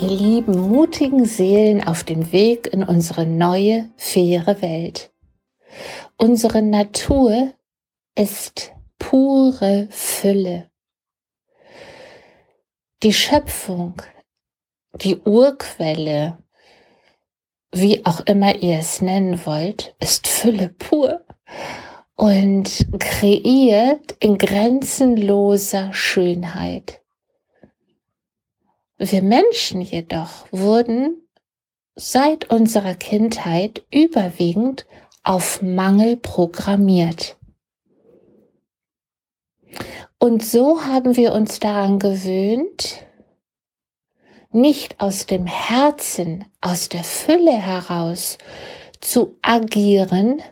ihr lieben, mutigen Seelen auf dem Weg in unsere neue, faire Welt. Unsere Natur ist pure Fülle. Die Schöpfung, die Urquelle, wie auch immer ihr es nennen wollt, ist Fülle pur und kreiert in grenzenloser Schönheit. Wir Menschen jedoch wurden seit unserer Kindheit überwiegend auf Mangel programmiert. Und so haben wir uns daran gewöhnt, nicht aus dem Herzen, aus der Fülle heraus zu agieren,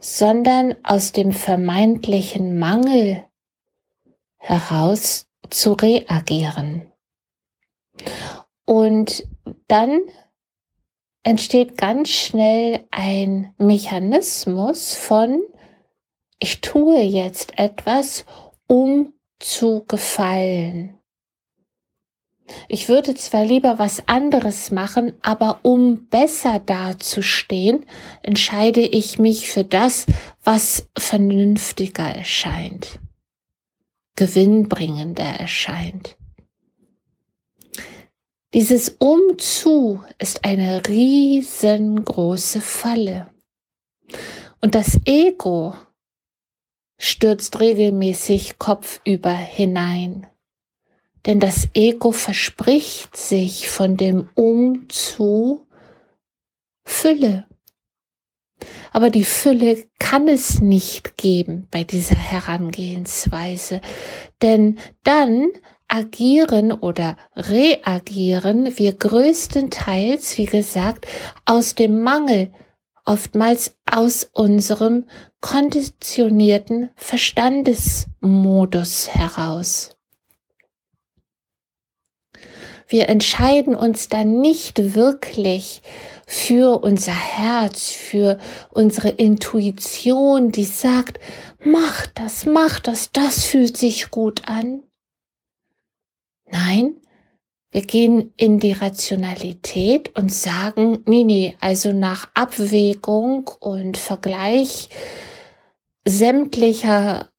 sondern aus dem vermeintlichen Mangel heraus zu reagieren. Und dann entsteht ganz schnell ein Mechanismus von, ich tue jetzt etwas, um zu gefallen. Ich würde zwar lieber was anderes machen, aber um besser dazustehen, entscheide ich mich für das, was vernünftiger erscheint, gewinnbringender erscheint. Dieses Umzu ist eine riesengroße Falle. Und das Ego stürzt regelmäßig kopfüber hinein. Denn das Ego verspricht sich von dem Umzu Fülle. Aber die Fülle kann es nicht geben bei dieser Herangehensweise. Denn dann agieren oder reagieren wir größtenteils, wie gesagt, aus dem Mangel, oftmals aus unserem konditionierten Verstandesmodus heraus. Wir entscheiden uns dann nicht wirklich für unser Herz, für unsere Intuition, die sagt, mach das, mach das, das fühlt sich gut an. Nein, wir gehen in die Rationalität und sagen, nee, nee, also nach Abwägung und Vergleich sämtlicher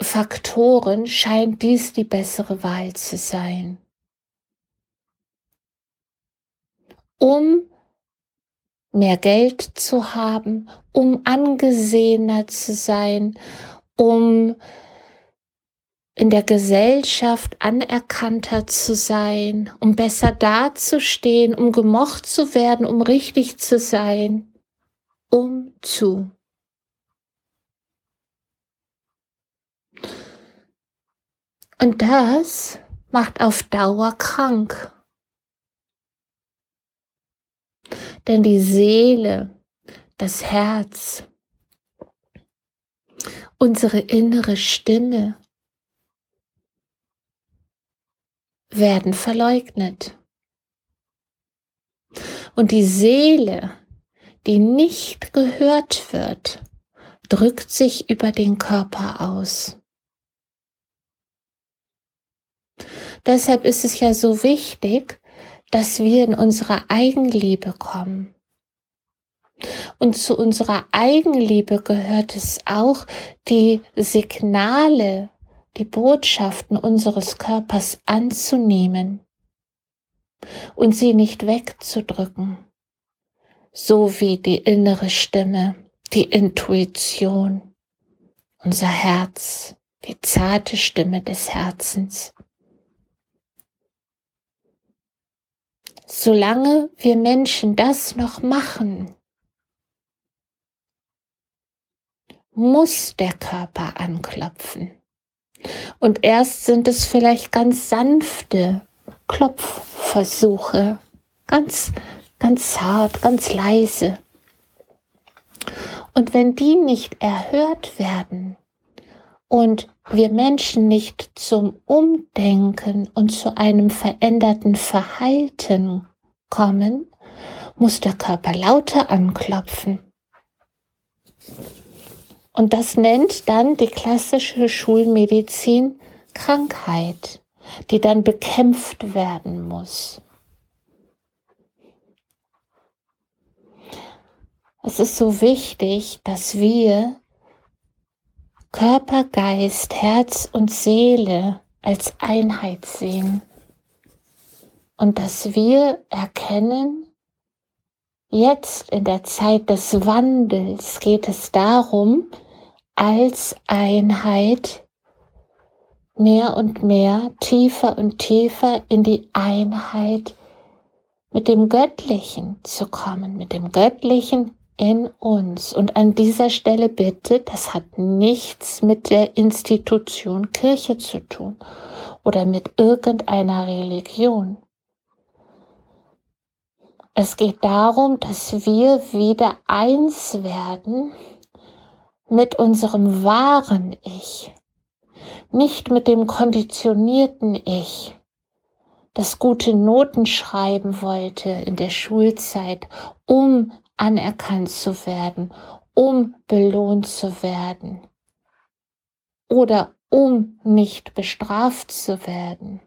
Faktoren scheint dies die bessere Wahl zu sein. Um mehr Geld zu haben, um angesehener zu sein, um in der Gesellschaft anerkannter zu sein, um besser dazustehen, um gemocht zu werden, um richtig zu sein, um zu. Und das macht auf Dauer krank. Denn die Seele, das Herz, unsere innere Stimme, werden verleugnet. Und die Seele, die nicht gehört wird, drückt sich über den Körper aus. Deshalb ist es ja so wichtig, dass wir in unsere Eigenliebe kommen. Und zu unserer Eigenliebe gehört es auch, die Signale die Botschaften unseres Körpers anzunehmen und sie nicht wegzudrücken, so wie die innere Stimme, die Intuition, unser Herz, die zarte Stimme des Herzens. Solange wir Menschen das noch machen, muss der Körper anklopfen. Und erst sind es vielleicht ganz sanfte Klopfversuche, ganz, ganz zart, ganz leise. Und wenn die nicht erhört werden und wir Menschen nicht zum Umdenken und zu einem veränderten Verhalten kommen, muss der Körper lauter anklopfen. Und das nennt dann die klassische Schulmedizin Krankheit, die dann bekämpft werden muss. Es ist so wichtig, dass wir Körper, Geist, Herz und Seele als Einheit sehen und dass wir erkennen, jetzt in der Zeit des Wandels geht es darum, als Einheit mehr und mehr, tiefer und tiefer in die Einheit mit dem Göttlichen zu kommen, mit dem Göttlichen in uns. Und an dieser Stelle bitte, das hat nichts mit der Institution Kirche zu tun oder mit irgendeiner Religion. Es geht darum, dass wir wieder eins werden mit unserem wahren Ich, nicht mit dem konditionierten Ich, das gute Noten schreiben wollte in der Schulzeit, um anerkannt zu werden, um belohnt zu werden oder um nicht bestraft zu werden.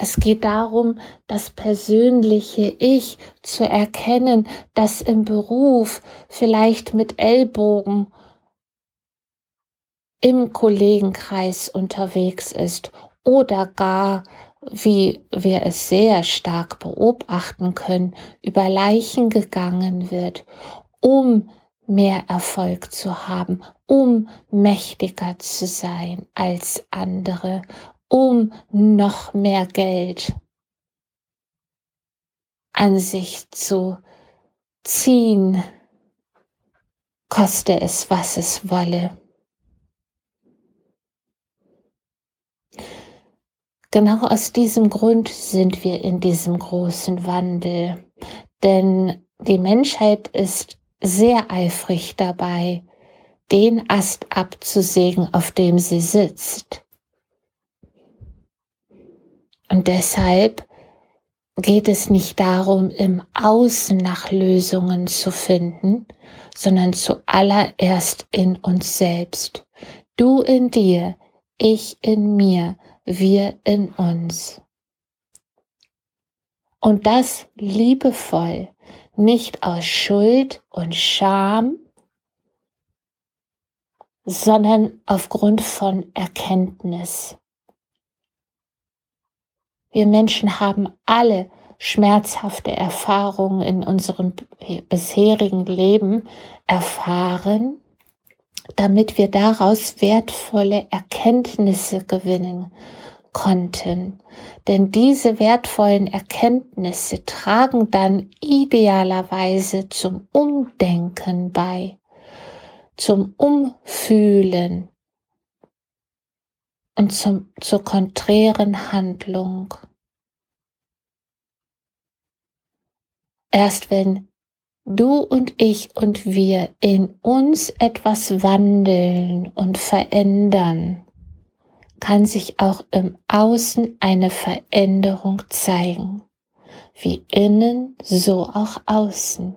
Es geht darum, das persönliche Ich zu erkennen, das im Beruf vielleicht mit Ellbogen im Kollegenkreis unterwegs ist oder gar, wie wir es sehr stark beobachten können, über Leichen gegangen wird, um mehr Erfolg zu haben, um mächtiger zu sein als andere, um noch mehr Geld an sich zu ziehen, koste es, was es wolle. Genau aus diesem Grund sind wir in diesem großen Wandel, denn die Menschheit ist sehr eifrig dabei, den Ast abzusägen, auf dem sie sitzt. Und deshalb geht es nicht darum, im Außen nach Lösungen zu finden, sondern zuallererst in uns selbst. Du in dir, ich in mir, wir in uns. Und das liebevoll, nicht aus Schuld und Scham, sondern aufgrund von Erkenntnis. Wir Menschen haben alle schmerzhafte Erfahrungen in unserem bisherigen Leben erfahren, damit wir daraus wertvolle Erkenntnisse gewinnen konnten. Denn diese wertvollen Erkenntnisse tragen dann idealerweise zum Umdenken bei, zum Umfühlen und zum, zur konträren Handlung. Erst wenn du und ich und wir in uns etwas wandeln und verändern, kann sich auch im Außen eine Veränderung zeigen, wie innen, so auch außen.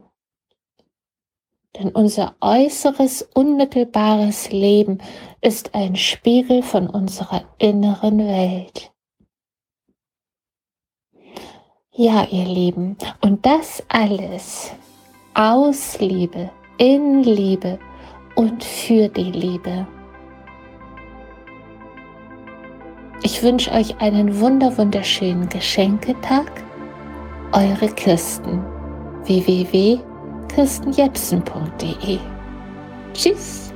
Denn unser äußeres, unmittelbares Leben ist ein Spiegel von unserer inneren Welt. Ja, ihr Lieben, und das alles aus Liebe, in Liebe und für die Liebe. Ich wünsche euch einen wunder wunderschönen Geschenketag. Eure Kirsten www.kirstenjepsen.de Tschüss.